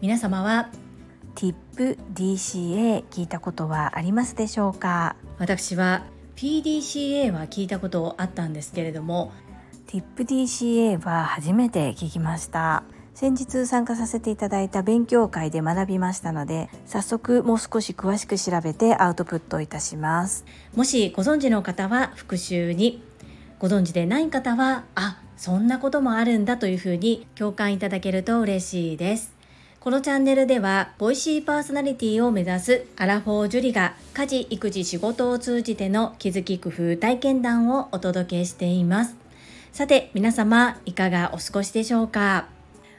皆様は TIP DCA 聞いたことはありますでしょうか？私は PDCA は聞いたことあったんですけれども TIPDCA は初めて聞きました。先日参加させていただいた勉強会で学びましたので早速もう少し詳しく調べてアウトプットいたします。もしご存知の方は復習にご存知でない方はあそんなこともあるんだというふうに共感いただけると嬉しいですこのチャンネルでは、ボイシーパーソナリティを目指すアラフォージュリが家事、育児、仕事を通じての気づき工夫体験談をお届けしています。さて、皆様いかがお過ごしでしょうか？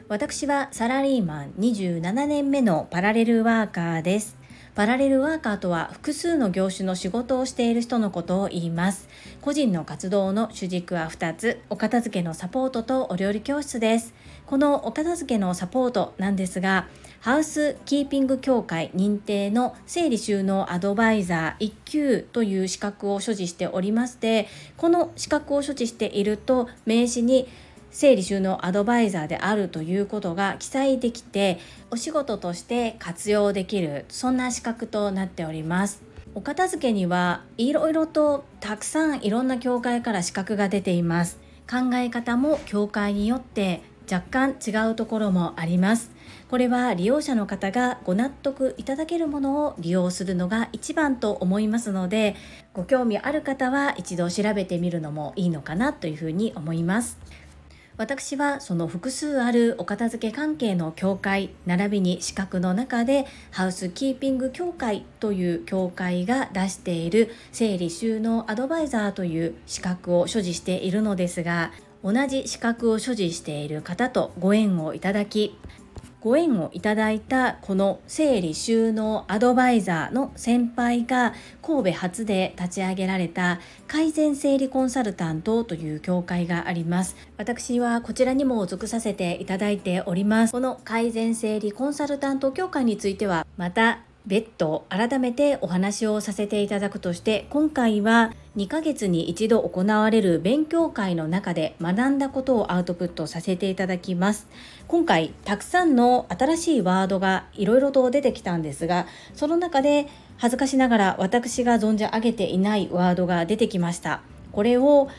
私はサラリーマン27年目のパラレルワーカーです。パラレルワーカーとは複数の業種の仕事をしている人のことを言います。個人の活動の主軸は2つ、お片付けのサポートとお料理教室です。このお片付けのサポートなんですが、ハウスキーピング協会認定の整理収納アドバイザー1級という資格を所持しておりまして、この資格を所持していると名刺に整理収納アドバイザーであるということが記載できてお仕事として活用できるそんな資格となっております。お片付けにはいろいろとたくさんいろんな協会から資格が出ています。考え方も協会によって若干違うところもあります。これは利用者の方がご納得いただけるものを利用するのが一番と思いますのでご興味ある方は一度調べてみるのもいいのかなというふうに思います。私はその複数あるお片付け関係の協会並びに資格の中でハウスキーピング協会という協会が出している整理収納アドバイザーという資格を所持しているのですが同じ資格を所持している方とご縁をいただきご縁をいただいたこの整理収納アドバイザーの先輩が神戸初で立ち上げられた改善整理コンサルタントという協会があります。私はこちらにも属させていただいております。この改善整理コンサルタント協会についてはまた別途改めてお話をさせていただくとして今回は2ヶ月に一度行われる勉強会の中で学んだことをアウトプットさせていただきます。今回たくさんの新しいワードがいろいろと出てきたんですがその中で恥ずかしながら私が存じ上げていないワードが出てきました。これを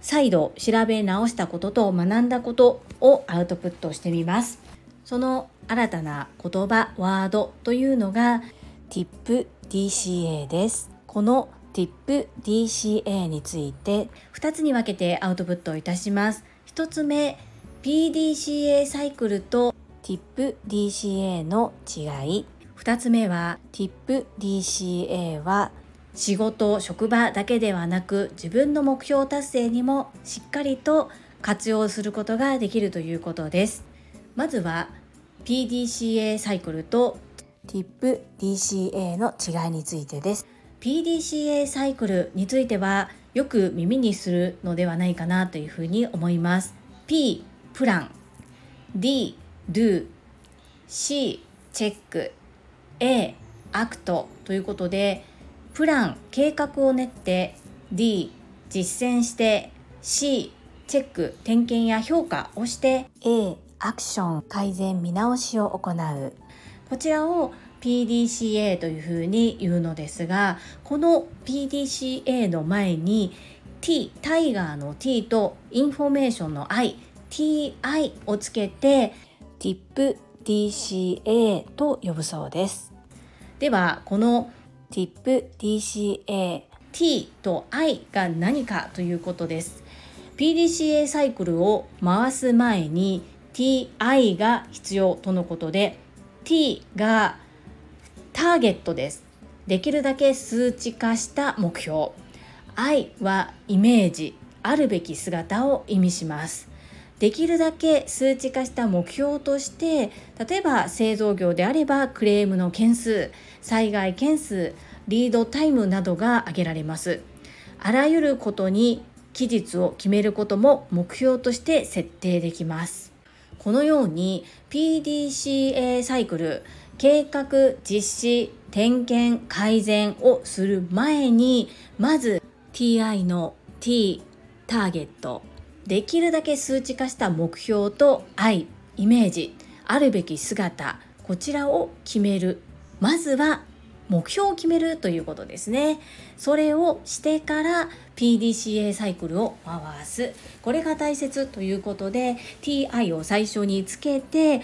再度調べ直したことと学んだことをアウトプットしてみます。その新たな言葉ワードというのが TIPDCA です。この TIPDCA について2つに分けてアウトプットいたします。1つ目 PDCA サイクルと TIPDCA の違い。2つ目は TIPDCA は仕事職場だけではなく自分の目標達成にもしっかりと活用することができるということです。まずは PDCA サイクルと TIPDCA の違いについてです。PDCA サイクルについてはよく耳にするのではないかなというふうに思います。P プラン。D do C チェック。A アクトということでプラン計画を練って D 実践して C チェック点検や評価をして A アクション改善見直しを行う。こちらを PDCA というふうに言うのですがこの PDCA の前に T タイガーの T とインフォメーションの I TI をつけて TIPDCA と呼ぶそうです。ではこの TIPDCA T と I が何かということです。PDCA サイクルを回す前に TI が必要とのことで T がターゲットです。できるだけ数値化した目標。I はイメージ。あるべき姿を意味します。できるだけ数値化した目標として例えば製造業であればクレームの件数災害件数リードタイムなどが挙げられます。あらゆることに期日を決めることも目標として設定できます。このように PDCA サイクル計画実施点検改善をする前にまず TI の T ターゲットできるだけ数値化した目標と愛イメージあるべき姿こちらを決める。まずは目標を決めるということですね。それをしてから PDCA サイクルを回す。これが大切ということで TI を最初につけて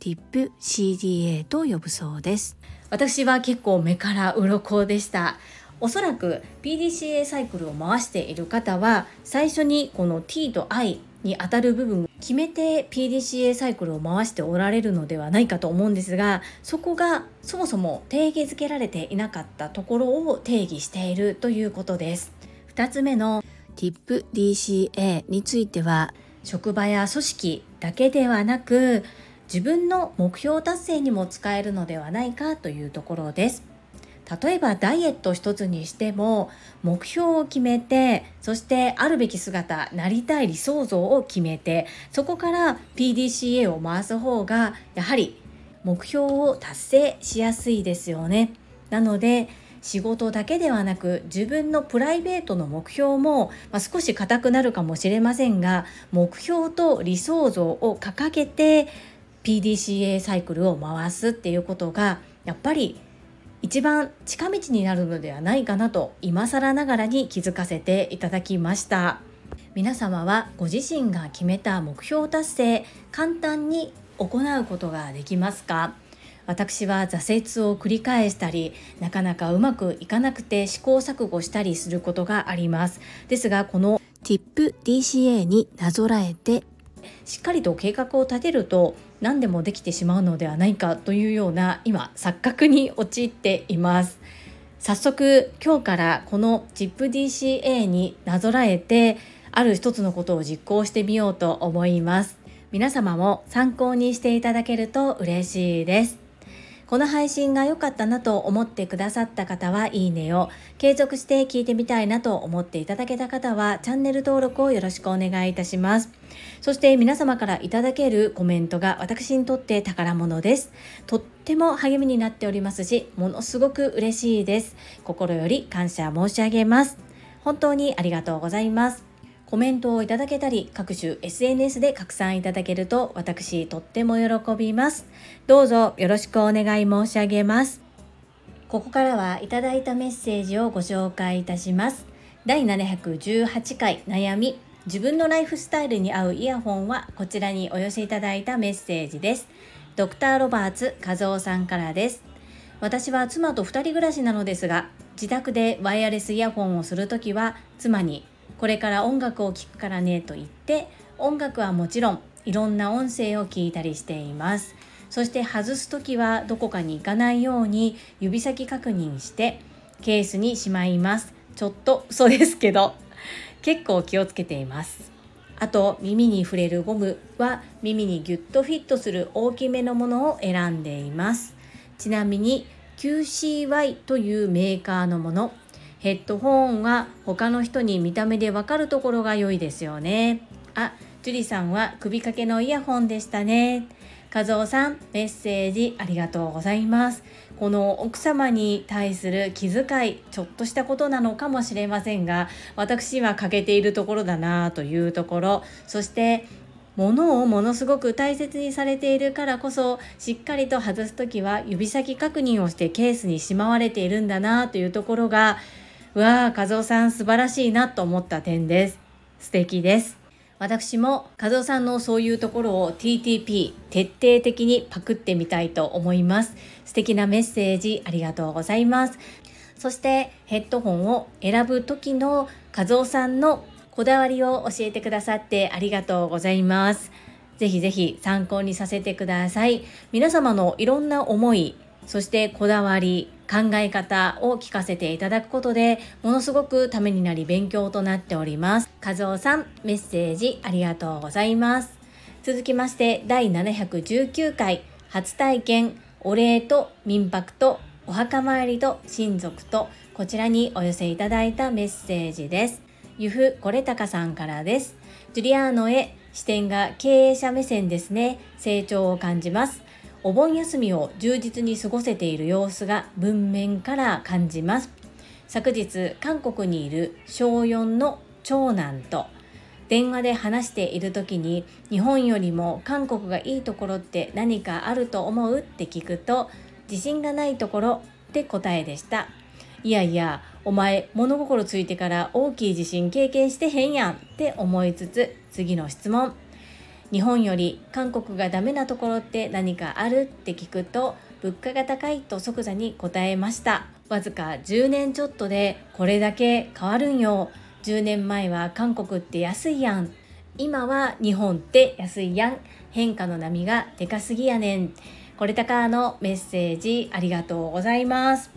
TIPCDA と呼ぶそうです。私は結構目から鱗でした。おそらく PDCA サイクルを回している方は最初にこの T と I に当たる部分を決めて PDCA サイクルを回しておられるのではないかと思うんですがそこがそもそも定義づけられていなかったところを定義しているということです。2つ目の TIPDCA については職場や組織だけではなく自分の目標達成にも使えるのではないかというところです。例えばダイエット一つにしても目標を決めてそしてあるべき姿なりたい理想像を決めてそこから PDCA を回す方がやはり目標を達成しやすいですよね。なので仕事だけではなく自分のプライベートの目標も、まあ、少し硬くなるかもしれませんが目標と理想像を掲げて PDCA サイクルを回すっていうことがやっぱり一番近道になるのではないかなと今更ながらに気づかせていただきました。皆様はご自身が決めた目標達成簡単に行うことができますか？私は挫折を繰り返したりなかなかうまくいかなくて試行錯誤したりすることがあります。ですがこの TIPDCA になぞらえてしっかりと計画を立てると何でもできてしまうのではないかというような今錯覚に陥っています。早速今日からこの ZIPDCA になぞらえてある一つのことを実行してみようと思います。皆様も参考にしていただけると嬉しいです。この配信が良かったなと思ってくださった方はいいねを、継続して聞いてみたいなと思っていただけた方はチャンネル登録をよろしくお願いいたします。そして皆様からいただけるコメントが私にとって宝物です。とっても励みになっておりますし、ものすごく嬉しいです。心より感謝申し上げます。本当にありがとうございます。コメントをいただけたり、各種 SNS で拡散いただけると私とっても喜びます。どうぞよろしくお願い申し上げます。ここからはいただいたメッセージをご紹介いたします。第718回悩み自分のライフスタイルに合うイヤホンはこちらにお寄せいただいたメッセージです。ドクターロバーツ和夫さんからです。私は妻と2人暮らしなのですが、自宅でワイヤレスイヤホンをするときは妻にこれから音楽を聴くからねと言って音楽はもちろんいろんな音声を聞いたりしています。そして外す時はどこかに行かないように指先確認してケースにしまいます。ちょっと嘘ですけど結構気をつけています。あと耳に触れるゴムは耳にギュッとフィットする大きめのものを選んでいます。ちなみに QCY というメーカーのものヘッドホンは他の人に見た目でわかるところが良いですよね。あ、樹里さんは首掛けのイヤホンでしたね。和夫さん、メッセージありがとうございます。この奥様に対する気遣い、ちょっとしたことなのかもしれませんが、私は欠けているところだなというところ、そして物をものすごく大切にされているからこそしっかりと外す時は指先確認をしてケースにしまわれているんだなというところがわあ、和夫さん素晴らしいなと思った点です。素敵です。私も和夫さんのそういうところを TTP 徹底的にパクってみたいと思います。素敵なメッセージありがとうございます。そしてヘッドホンを選ぶ時の和夫さんのこだわりを教えてくださってありがとうございます。ぜひぜひ参考にさせてください。皆様のいろんな思い、そしてこだわり、考え方を聞かせていただくことでものすごくためになり勉強となっております。和夫さん、メッセージありがとうございます。続きまして第719回初体験お礼と民泊とお墓参りと親族とこちらにお寄せいただいたメッセージです。ゆふこれたかさんからです。ジュリアーノへ視点が経営者目線ですね。成長を感じます。お盆休みを充実に過ごせている様子が文面から感じます。昨日韓国にいる小4の長男と電話で話している時に日本よりも韓国がいいところって何かあると思うって聞くと自信がないところって答えでした。いやいやお前物心ついてから大きい地震経験してへんやんって思いつつ次の質問。日本より韓国がダメなところって何かあるって聞くと物価が高いと即座に答えました。わずか10年ちょっとでこれだけ変わるんよ。10年前は韓国って安いやん。今は日本って安いやん。変化の波がでかすぎやねん。これたかのメッセージありがとうございます。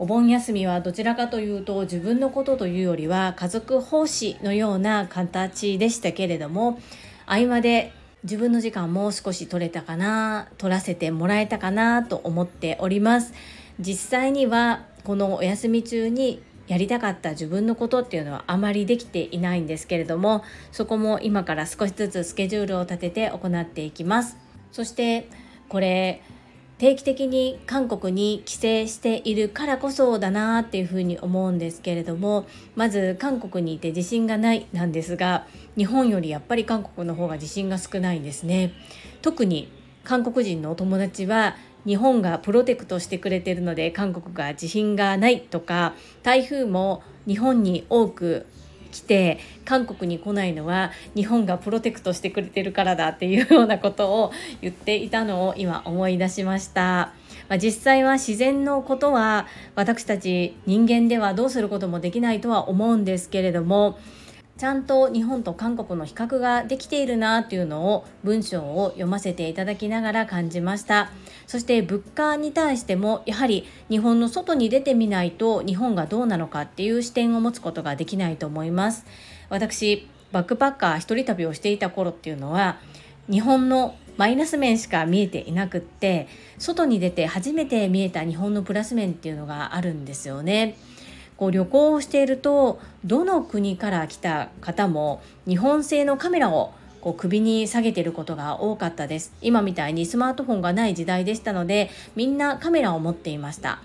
お盆休みはどちらかというと自分のことというよりは家族奉仕のような形でしたけれども合間で自分の時間も少し取れたかな取らせてもらえたかなと思っております。実際にはこのお休み中にやりたかった自分のことっていうのはあまりできていないんですけれどもそこも今から少しずつスケジュールを立てて行っていきます。そしてこれ定期的に韓国に帰省しているからこそだなっていうふうに思うんですけれどもまず韓国にいて自信がないなんですが日本よりやっぱり韓国の方が自信が少ないんですね特に韓国人のお友達は日本がプロテクトしてくれてるので韓国が地震がないとか台風も日本に多く来て韓国に来ないのは日本がプロテクトしてくれてるからだっていうようなことを言っていたのを今思い出しました。まあ、実際は自然のことは私たち人間ではどうすることもできないとは思うんですけれどもちゃんと日本と韓国の比較ができているなっていうのを文章を読ませていただきながら感じましたそして物価に対してもやはり日本の外に出てみないと日本がどうなのかっていう視点を持つことができないと思います私バックパッカー一人旅をしていた頃っていうのは日本のマイナス面しか見えていなくって外に出て初めて見えた日本のプラス面っていうのがあるんですよね。こう旅行をしているとどの国から来た方も日本製のカメラをこう首に下げてることが多かったです。今みたいにスマートフォンがない時代でしたのでみんなカメラを持っていました。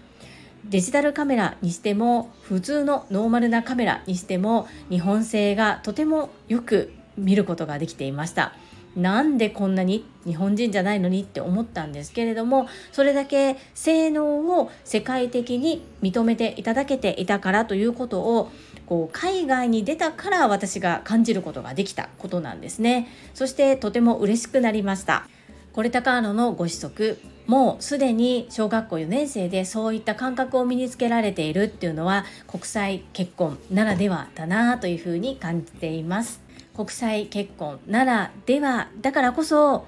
デジタルカメラにしても普通のノーマルなカメラにしても日本製がとてもよく見ることができていました。なんでこんなに日本人じゃないのにって思ったんですけれどもそれだけ性能を世界的に認めていただけていたからということをこう海外に出たから私が感じることができたことなんですね。そしてとても嬉しくなりました。これ高野のご子息もうすでに小学校4年生でそういった感覚を身につけられているっていうのは国際結婚ならではだなというふうに感じています。国際結婚ならではだからこそ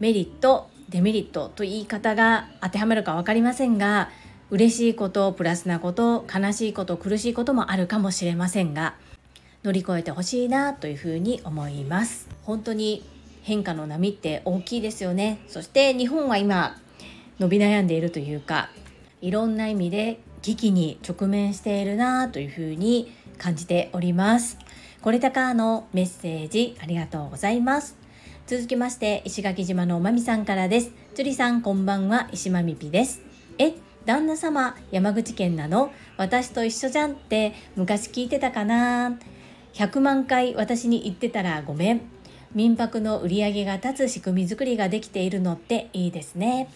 メリットデメリットと言い方が当てはまるか分かりませんが嬉しいことプラスなこと悲しいこと苦しいこともあるかもしれませんが乗り越えてほしいなというふうに思います。本当に変化の波って大きいですよね。そして日本は今伸び悩んでいるというかいろんな意味で危機に直面しているなというふうに感じております。これたかのメッセージありがとうございます。続きまして、石垣島のまみさんからです。樹里さん、こんばんは、石まみぴです。え、旦那様、山口県なの？私と一緒じゃんって昔聞いてたかな ?100 万回私に言ってたらごめん。民泊の売り上げが立つ仕組み作りができているのっていいですね。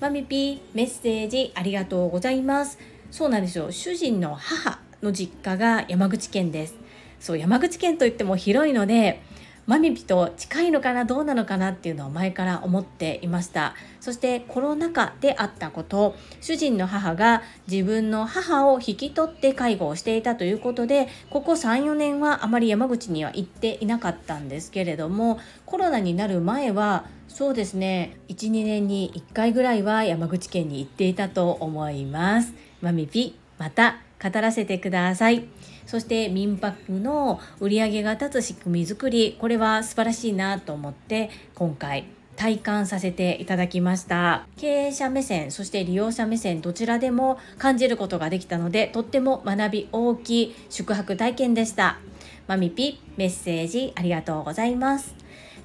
まみぴメッセージありがとうございます。そうなんですよ。主人の母の実家が山口県です。そう山口県といっても広いのでマミピと近いのかなどうなのかなっていうのを前から思っていました。そしてコロナ禍であったこと主人の母が自分の母を引き取って介護をしていたということでここ34年はあまり山口には行っていなかったんですけれどもコロナになる前はそうですね12年に1回ぐらいは山口県に行っていたと思います。マミピまた語らせてください。そして民泊の売り上げが立つ仕組み作りこれは素晴らしいなと思って今回体感させていただきました。経営者目線そして利用者目線どちらでも感じることができたのでとっても学び大きい宿泊体験でした。マミピメッセージありがとうございます。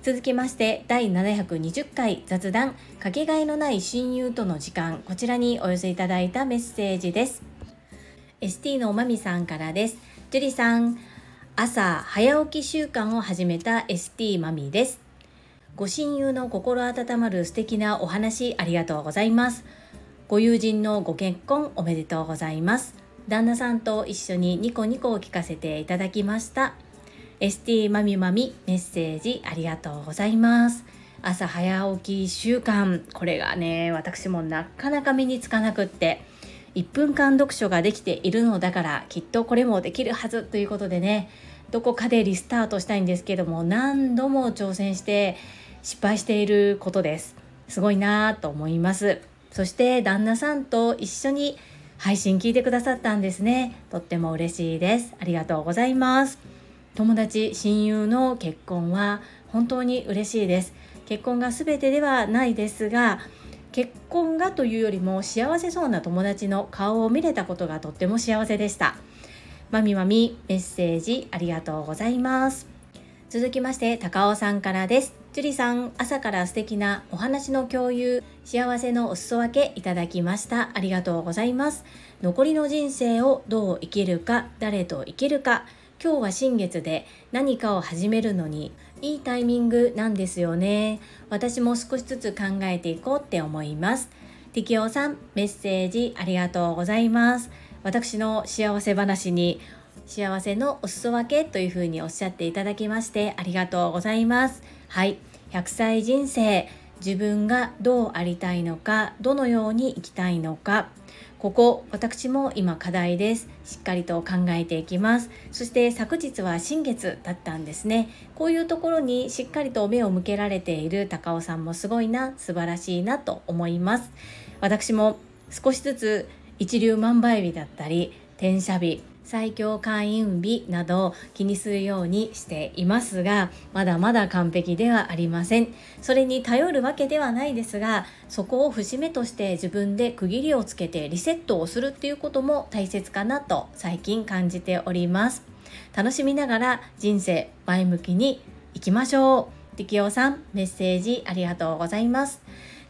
続きまして第720回雑談かけがえのない親友との時間。こちらにお寄せいただいたメッセージです。ST のおまみさんからです。樹里さん、朝早起き習慣を始めた ST マミーです。ご親友の心温まる素敵なお話ありがとうございます。ご友人のご結婚おめでとうございます。旦那さんと一緒にニコニコを聞かせていただきました。ST マミマミメッセージありがとうございます。朝早起き習慣。これがね私もなかなか身につかなくって。1分間読書ができているのだからきっとこれもできるはずということでね。どこかでリスタートしたいんですけども何度も挑戦して失敗していることです。すごいなと思います。そして旦那さんと一緒に配信聞いてくださったんですね。とっても嬉しいです。ありがとうございます。友達親友の結婚は本当に嬉しいです。結婚が全てではないですが結婚がというよりも幸せそうな友達の顔を見れたことがとっても幸せでした。まみまみメッセージありがとうございます。続きまして高尾さんからです。樹里さん朝から素敵なお話の共有幸せのお裾分けいただきました。ありがとうございます。残りの人生をどう生きるか誰と生きるか今日は新月で何かを始めるのにいいタイミングなんですよね。私も少しずつ考えていこうって思います。ティキオさんメッセージありがとうございます。私の幸せ話に幸せのお裾分けというふうにおっしゃっていただきましてありがとうございます。はい。100歳人生自分がどうありたいのかどのように生きたいのか。ここ私も今課題です。しっかりと考えていきます。そして昨日は新月だったんですね。こういうところにしっかりと目を向けられている高尾さんもすごいな。素晴らしいなと思います。私も少しずつ一粒万倍日だったり転写日最強開運日などを気にするようにしていますがまだまだ完璧ではありません。それに頼るわけではないですがそこを節目として自分で区切りをつけてリセットをするっていうことも大切かなと最近感じております。楽しみながら人生前向きにいきましょう。力夫さんメッセージありがとうございます。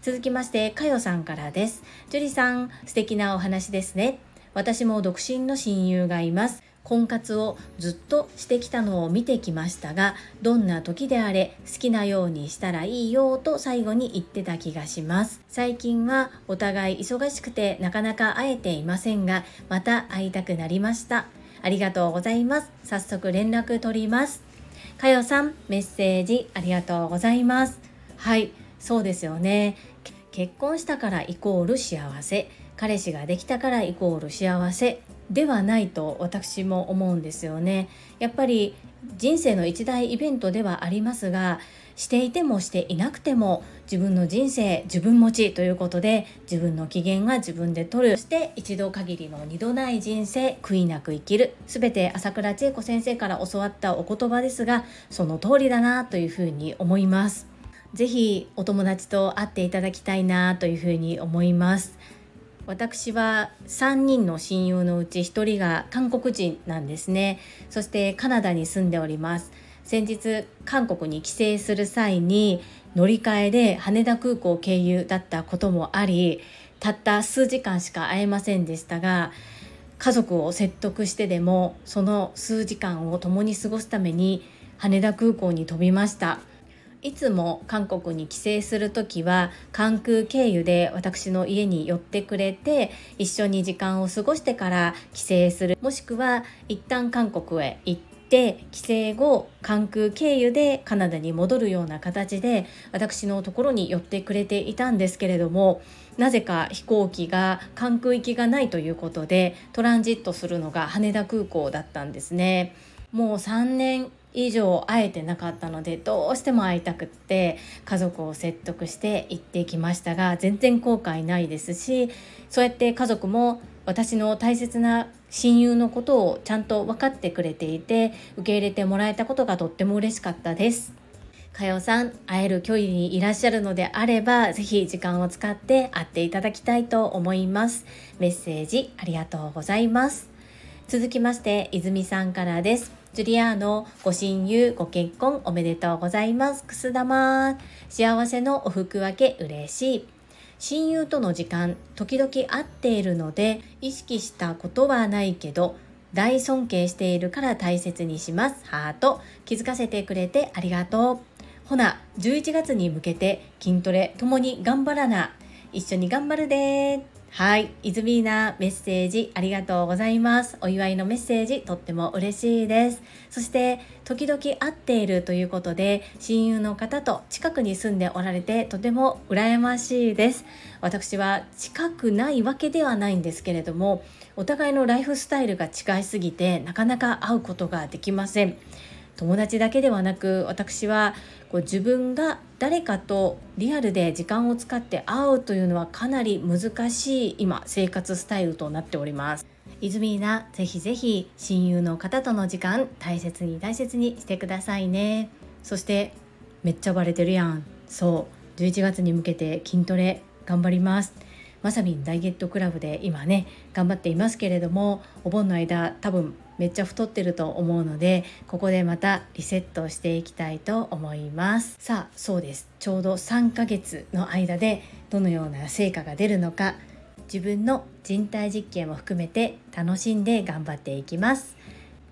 続きましてかよさんからです。樹里さん素敵なお話ですね。私も独身の親友がいます。婚活をずっとしてきたのを見てきましたがどんな時であれ好きなようにしたらいいよと最後に言ってた気がします。最近はお互い忙しくてなかなか会えていませんがまた会いたくなりました。ありがとうございます。早速連絡取ります。かよさんメッセージありがとうございます。はいそうですよね。結婚したからイコール幸せ。彼氏ができたからイコール幸せではないと私も思うんですよね。やっぱり人生の一大イベントではありますがしていてもしていなくても自分の人生自分持ちということで自分の機嫌は自分で取るそして一度限りの二度ない人生悔いなく生きる全て朝倉千恵子先生から教わったお言葉ですがその通りだなというふうに思います。ぜひお友達と会っていただきたいなというふうに思います。私は3人の親友のうち1人が韓国人なんですね。そしてカナダに住んでおります。先日韓国に帰省する際に乗り換えで羽田空港経由だったこともありたった数時間しか会えませんでしたが家族を説得してでもその数時間を共に過ごすために羽田空港に飛びました。いつも韓国に帰省する時は関空経由で私の家に寄ってくれて一緒に時間を過ごしてから帰省するもしくは一旦韓国へ行って帰省後関空経由でカナダに戻るような形で私のところに寄ってくれていたんですけれどもなぜか飛行機が関空行きがないということでトランジットするのが羽田空港だったんですね。もう3年以上会えてなかったのでどうしても会いたくって家族を説得して行ってきましたが全然後悔ないですしそうやって家族も私の大切な親友のことをちゃんと分かってくれていて受け入れてもらえたことがとっても嬉しかったです。かよさん会える距離にいらっしゃるのであれば是非時間を使って会っていただきたいと思います。メッセージありがとうございます。続きまして泉さんからです。ジュリアーノ、ご親友、ご結婚おめでとうございます。くす玉。幸せのお服分け嬉しい。親友との時間、時々会っているので、意識したことはないけど、大尊敬しているから大切にしますハート気づかせてくれてありがとうほな11月に向けて筋トレともに頑張らな一緒に頑張るではい、イズミーナメッセージありがとうございます。お祝いのメッセージとっても嬉しいです。そして時々会っているということで親友の方と近くに住んでおられてとても羨ましいです。私は近くないわけではないんですけれどもお互いのライフスタイルが違いすぎてなかなか会うことができません。友達だけではなく私はこう自分が誰かとリアルで時間を使って会うというのはかなり難しい今生活スタイルとなっております。イズミーナぜひぜひ親友の方との時間大切に大切にしてくださいね。そしてめっちゃバレてるやん。そう。11月に向けて筋トレ頑張ります。まさみんダイエットクラブで今ね頑張っていますけれどもお盆の間多分めっちゃ太ってると思うのでここでまたリセットしていきたいと思います。さあそうです。ちょうど3ヶ月の間でどのような成果が出るのか自分の人体実験も含めて楽しんで頑張っていきます。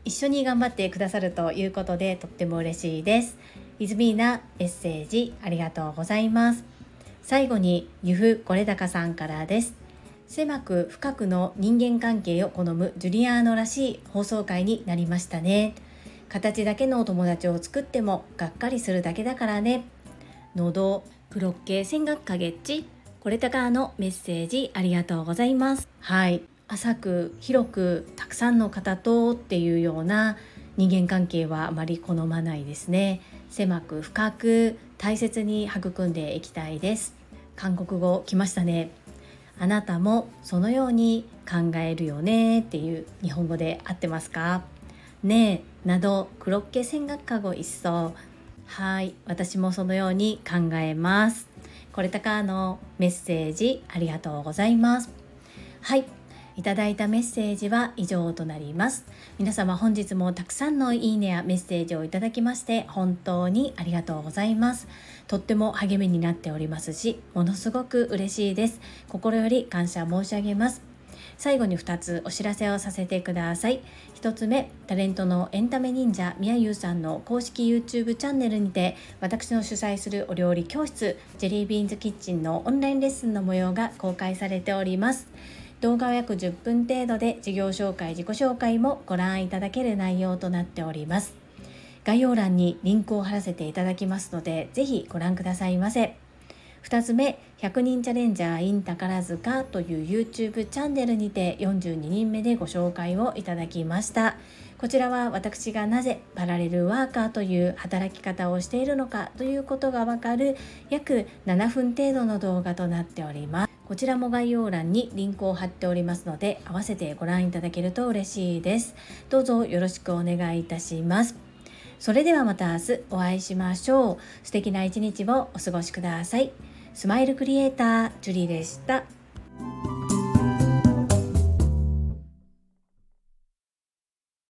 一緒に頑張ってくださるということでとっても嬉しいです。イズミーナメッセージありがとうございます。最後にゆふこれだかさんからです。狭く深くの人間関係を好むジュリアーノらしい放送回になりましたね。形だけのお友達を作ってもがっかりするだけだからね。喉クロッケ戦学カゲッチこれたかのメッセージありがとうございます。はい。浅く広くたくさんの方とっていうような人間関係はあまり好まないですね。狭く深く大切に育んでいきたいです。韓国語来ましたね。あなたもそのように考えるよねっていう日本語で合ってますか？ねえなどクロッケ戦学科語一層。はい私もそのように考えます。これたかのメッセージありがとうございます。はいいただいたメッセージは以上となります。皆様本日もたくさんのいいねやメッセージをいただきまして本当にありがとうございます。とっても励みになっておりますしものすごく嬉しいです。心より感謝申し上げます。最後に2つお知らせをさせてください。1つ目タレントのエンタメ忍者みやゆうさんの公式 YouTube チャンネルにて私の主催するお料理教室ジェリービーンズキッチンのオンラインレッスンの模様が公開されております。動画は約10分程度で事業紹介自己紹介もご覧いただける内容となっております。概要欄にリンクを貼らせていただきますのでぜひご覧くださいませ。2つ目100人チャレンジャー in 宝塚という YouTube チャンネルにて42人目でご紹介をいただきました。こちらは私がなぜパラレルワーカーという働き方をしているのかということがわかる約7分程度の動画となっております。こちらも概要欄にリンクを貼っておりますので合わせてご覧いただけると嬉しいです。どうぞよろしくお願いいたします。それではまた明日お会いしましょう。素敵な一日をお過ごしください。スマイルクリエイタージュリーでした。